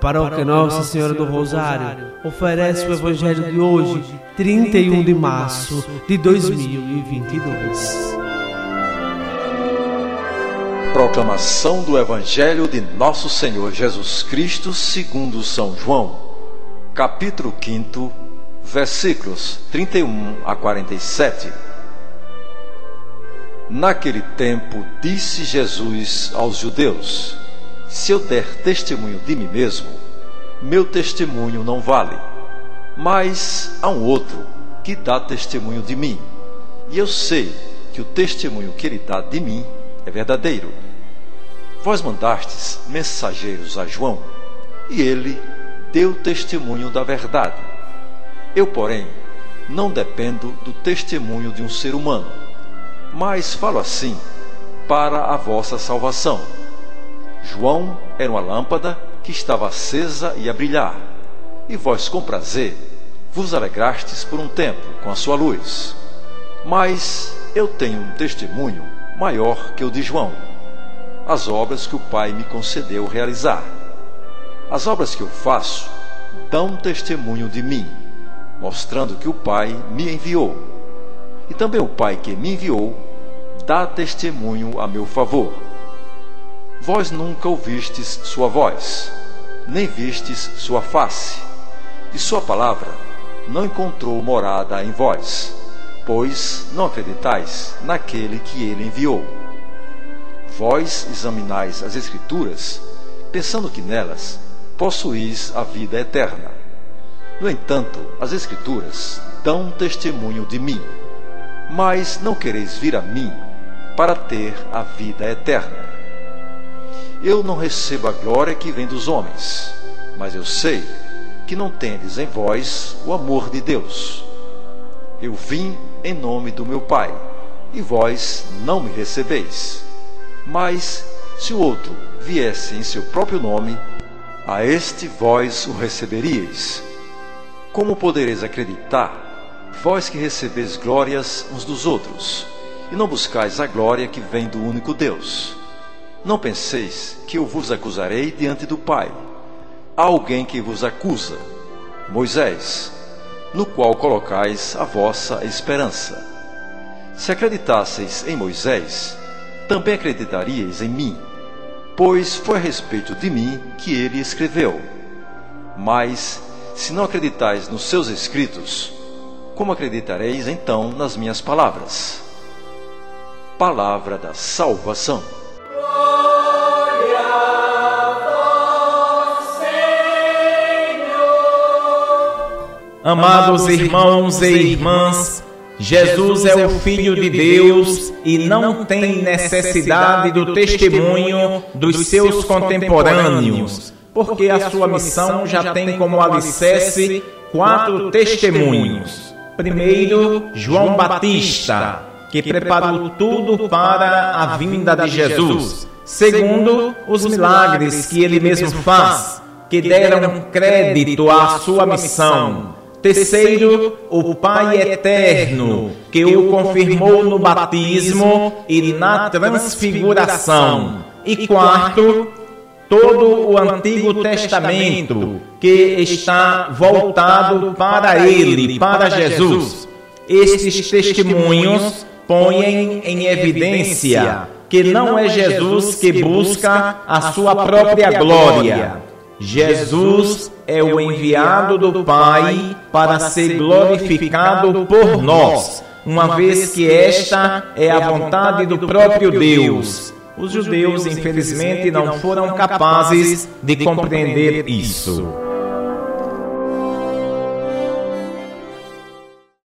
paróquia Nossa Senhora do Rosário oferece o Evangelho de hoje, 31 de março de 2022. Proclamação do Evangelho de Nosso Senhor Jesus Cristo segundo São João, capítulo 5, versículos 31 a 47. Naquele tempo disse Jesus aos judeus: Se eu der testemunho de mim mesmo, meu testemunho não vale. Mas há um outro que dá testemunho de mim, e eu sei que o testemunho que ele dá de mim é verdadeiro. Vós mandastes mensageiros a João, e ele deu testemunho da verdade. Eu, porém, não dependo do testemunho de um ser humano mas falo assim para a vossa salvação. João era uma lâmpada que estava acesa e a brilhar, e vós com prazer vos alegrastes por um tempo com a sua luz. Mas eu tenho um testemunho maior que o de João, as obras que o Pai me concedeu realizar. As obras que eu faço dão testemunho de mim, mostrando que o Pai me enviou. E também o Pai que me enviou dá testemunho a meu favor. Vós nunca ouvistes sua voz, nem vistes sua face, e sua palavra não encontrou morada em vós, pois não acreditais naquele que ele enviou. Vós examinais as Escrituras, pensando que nelas possuís a vida eterna. No entanto, as Escrituras dão testemunho de mim mas não quereis vir a mim para ter a vida eterna. Eu não recebo a glória que vem dos homens, mas eu sei que não tendes em vós o amor de Deus. Eu vim em nome do meu Pai, e vós não me recebeis. Mas se o outro viesse em seu próprio nome, a este vós o receberíeis. Como podereis acreditar vós que recebeis glórias uns dos outros, e não buscais a glória que vem do único Deus. Não penseis que eu vos acusarei diante do Pai. Há alguém que vos acusa, Moisés, no qual colocais a vossa esperança. Se acreditasseis em Moisés, também acreditaríeis em mim, pois foi a respeito de mim que ele escreveu. Mas, se não acreditais nos seus escritos, como acreditareis então nas minhas palavras? Palavra da salvação. Amados irmãos e irmãs, Jesus é o Filho de Deus e não tem necessidade do testemunho dos seus contemporâneos, porque a sua missão já tem como alicerce quatro testemunhos. Primeiro, João Batista, que preparou tudo para a vinda de Jesus. Segundo, os milagres que ele mesmo faz, que deram crédito à sua missão. Terceiro, o Pai eterno, que o confirmou no batismo e na transfiguração. E quarto, todo o Antigo Testamento que está voltado para ele, para Jesus. Estes testemunhos põem em evidência que não é Jesus que busca a sua própria glória. Jesus é o enviado do Pai para ser glorificado por nós, uma vez que esta é a vontade do próprio Deus os judeus, infelizmente, não foram capazes de compreender isso.